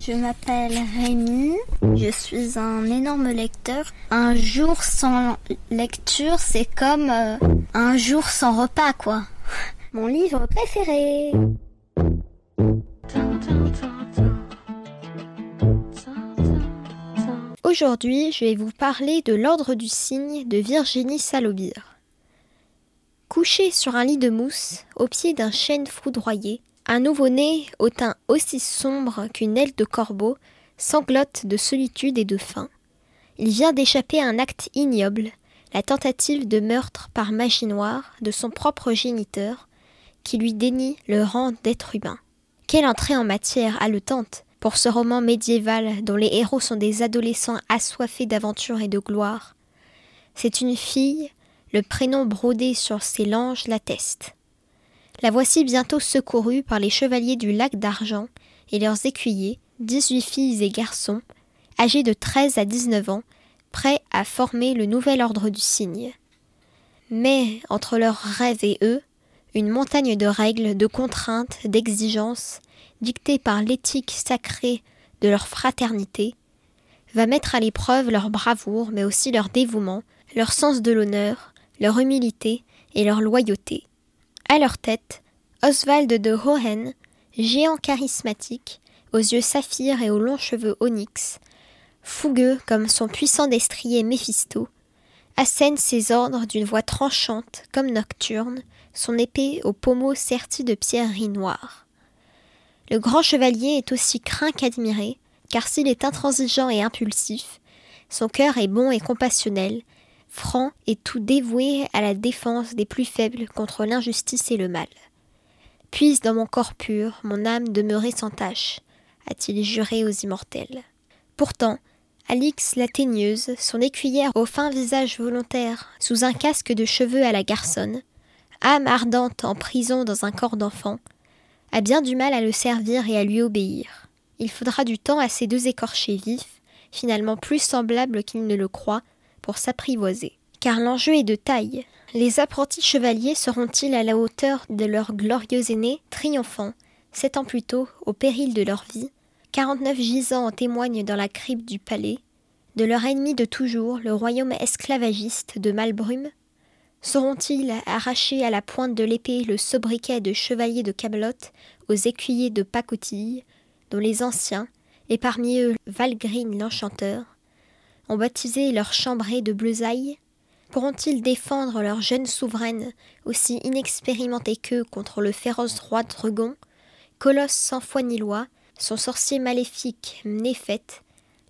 Je m'appelle Rémi, je suis un énorme lecteur. Un jour sans lecture, c'est comme euh, un jour sans repas, quoi. Mon livre préféré. Aujourd'hui, je vais vous parler de l'ordre du cygne de Virginie Salobir. Couché sur un lit de mousse, au pied d'un chêne foudroyé, un nouveau-né, au teint aussi sombre qu'une aile de corbeau, sanglote de solitude et de faim. Il vient d'échapper à un acte ignoble, la tentative de meurtre par magie noire de son propre géniteur, qui lui dénie le rang d'être humain. Quelle entrée en matière haletante pour ce roman médiéval dont les héros sont des adolescents assoiffés d'aventure et de gloire. C'est une fille, le prénom brodé sur ses langes l'atteste. La voici bientôt secourue par les chevaliers du lac d'argent et leurs écuyers, dix-huit filles et garçons, âgés de treize à dix-neuf ans, prêts à former le nouvel ordre du cygne. Mais entre leurs rêves et eux, une montagne de règles, de contraintes, d'exigences, dictées par l'éthique sacrée de leur fraternité, va mettre à l'épreuve leur bravoure, mais aussi leur dévouement, leur sens de l'honneur, leur humilité et leur loyauté. À leur tête, Oswald de Hohen, géant charismatique, aux yeux saphirs et aux longs cheveux onyx, fougueux comme son puissant destrier Méphisto, assène ses ordres d'une voix tranchante comme nocturne, son épée au pommeau serti de pierreries noires. Le grand chevalier est aussi craint qu'admiré, car s'il est intransigeant et impulsif, son cœur est bon et compassionnel, franc et tout dévoué à la défense des plus faibles contre l'injustice et le mal. Puisse dans mon corps pur mon âme demeurer sans tache, a-t-il juré aux immortels. Pourtant, Alix la teigneuse, son écuyère au fin visage volontaire, sous un casque de cheveux à la garçonne, âme ardente en prison dans un corps d'enfant, a bien du mal à le servir et à lui obéir. Il faudra du temps à ces deux écorchés vifs, finalement plus semblables qu'ils ne le croient, s'apprivoiser. Car l'enjeu est de taille. Les apprentis chevaliers seront-ils à la hauteur de leur glorieux aîné, triomphant, sept ans plus tôt, au péril de leur vie? Quarante-neuf gisants en témoignent dans la crypte du palais. De leur ennemi de toujours, le royaume esclavagiste de Malbrume Sauront-ils arracher à la pointe de l'épée le sobriquet de chevalier de Camelot aux écuyers de pacotille, dont les anciens, et parmi eux Valgrine l'enchanteur, ont baptisé leur chambrée de bleusailles Pourront-ils défendre leur jeune souveraine, aussi inexpérimentée qu'eux contre le féroce roi Dregon, colosse sans foi ni loi, son sorcier maléfique Mnéphet,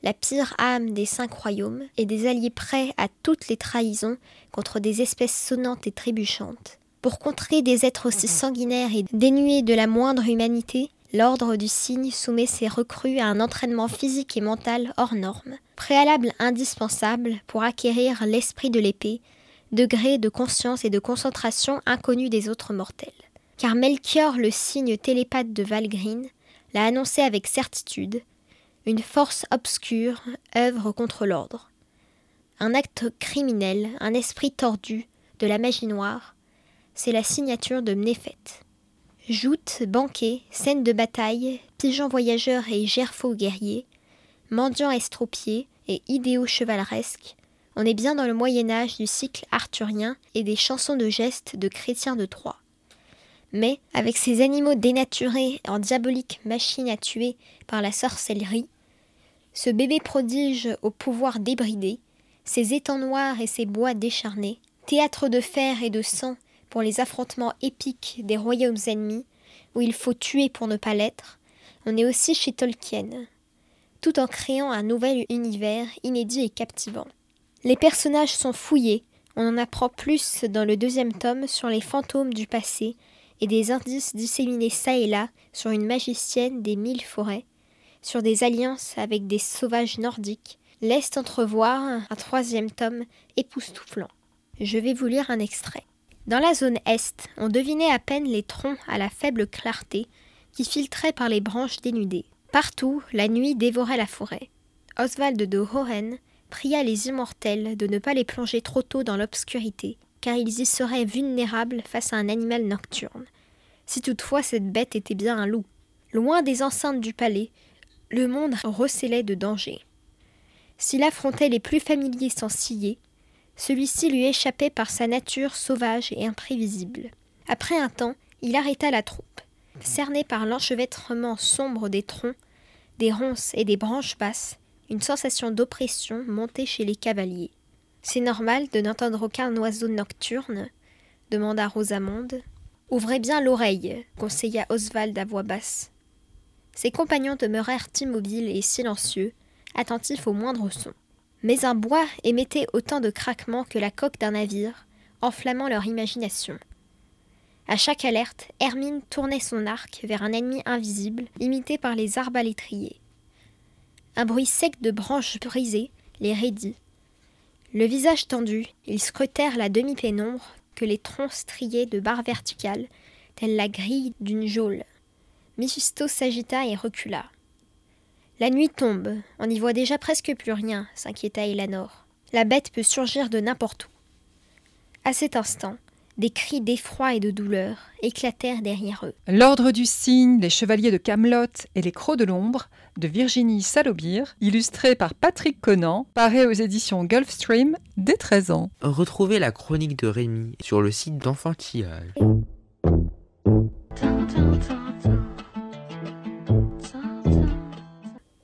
la pire âme des cinq royaumes, et des alliés prêts à toutes les trahisons contre des espèces sonnantes et trébuchantes. Pour contrer des êtres aussi sanguinaires et dénués de la moindre humanité, l'ordre du cygne soumet ses recrues à un entraînement physique et mental hors norme, préalable indispensable pour acquérir l'esprit de l'épée, degré de conscience et de concentration inconnu des autres mortels. Car Melchior, le cygne télépathe de Valgrine, l'a annoncé avec certitude, une force obscure œuvre contre l'ordre. Un acte criminel, un esprit tordu, de la magie noire, c'est la signature de Mnéphet. Joutes, banquets, scènes de bataille, pigeons voyageurs et gerfaux guerriers, mendiants estropiés et idéaux chevaleresques, on est bien dans le Moyen Âge du cycle arthurien et des chansons de gestes de chrétiens de Troie. Mais, avec ces animaux dénaturés en diabolique machine à tuer par la sorcellerie, ce bébé prodige au pouvoir débridé, ses étangs noirs et ses bois décharnés, théâtre de fer et de sang pour les affrontements épiques des royaumes ennemis, où il faut tuer pour ne pas l'être, on est aussi chez Tolkien, tout en créant un nouvel univers inédit et captivant. Les personnages sont fouillés, on en apprend plus dans le deuxième tome sur les fantômes du passé et des indices disséminés çà et là sur une magicienne des mille forêts, sur des alliances avec des sauvages nordiques, laissent entrevoir un troisième tome époustouflant. Je vais vous lire un extrait. Dans la zone est, on devinait à peine les troncs à la faible clarté qui filtraient par les branches dénudées. Partout, la nuit dévorait la forêt. Oswald de Hohen pria les immortels de ne pas les plonger trop tôt dans l'obscurité, car ils y seraient vulnérables face à un animal nocturne. Si toutefois cette bête était bien un loup. Loin des enceintes du palais, le monde recélait de dangers. S'il affrontait les plus familiers sans scier, celui-ci lui échappait par sa nature sauvage et imprévisible. Après un temps, il arrêta la troupe. Cerné par l'enchevêtrement sombre des troncs, des ronces et des branches basses, une sensation d'oppression montait chez les cavaliers. C'est normal de n'entendre aucun oiseau nocturne demanda Rosamonde. Ouvrez bien l'oreille, conseilla Oswald à voix basse. Ses compagnons demeurèrent immobiles et silencieux, attentifs au moindre son. Mais un bois émettait autant de craquements que la coque d'un navire, enflammant leur imagination. À chaque alerte, Hermine tournait son arc vers un ennemi invisible, imité par les arbalétriers. Un bruit sec de branches brisées les raidit. Le visage tendu, ils scrutèrent la demi-pénombre que les troncs striaient de barres verticales, telle la grille d'une geôle. Mephisto s'agita et recula. La nuit tombe, on n'y voit déjà presque plus rien, s'inquiéta Elanor. La bête peut surgir de n'importe où. À cet instant, des cris d'effroi et de douleur éclatèrent derrière eux. L'Ordre du Cygne, les Chevaliers de Camelot et les Crocs de l'Ombre de Virginie Salobir, illustré par Patrick Conan, paraît aux éditions Gulfstream dès 13 ans. Retrouvez la chronique de Rémi sur le site d'enfantillage.